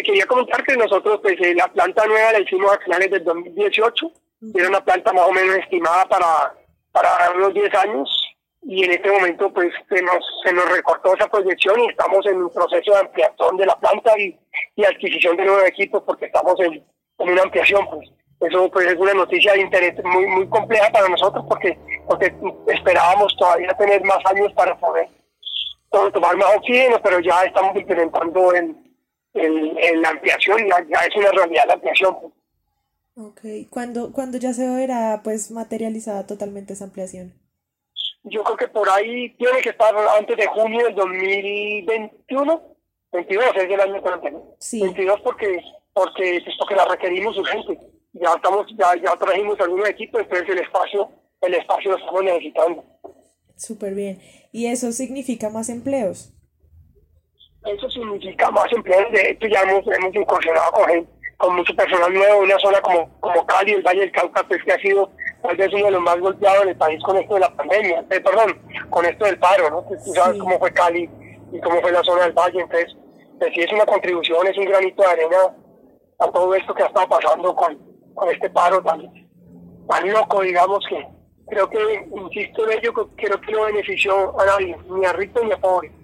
te quería comentar que nosotros, pues la planta nueva la hicimos a finales del 2018. Era una planta más o menos estimada para, para unos 10 años. Y en este momento pues se nos, se nos recortó esa proyección y estamos en un proceso de ampliación de la planta y, y adquisición de nuevos equipos porque estamos en, en una ampliación pues. Eso pues es una noticia de interés muy muy compleja para nosotros porque porque esperábamos todavía tener más años para poder tomar más oxígeno pero ya estamos implementando en, en, la ampliación ya, ya, es una realidad la ampliación. Ok, ¿Cuándo, ¿cuándo ya se verá pues materializada totalmente esa ampliación? yo creo que por ahí tiene que estar antes de junio del 2021, 22 es el año 22 porque, porque, pues, porque la requerimos urgente. Ya estamos, ya, ya trajimos algunos equipos, entonces el espacio, el espacio lo estamos necesitando. Súper bien. ¿Y eso significa más empleos? Eso significa más empleos. De hecho, ya hemos, hemos incursionado con, con mucho personal nuevo, una zona como, como Cali, el Valle del Cauca, pues que ha sido tal vez uno de los más golpeados en el país con esto de la pandemia, eh, perdón, con esto del paro, ¿no? Tú sabes cómo fue Cali y cómo fue la zona del Valle, entonces, pues sí es una contribución, es un granito de arena a todo esto que ha estado pasando con, con este paro tan, tan loco, digamos, que creo que, insisto en ello, creo que no benefició a nadie, ni a rico ni a pobre.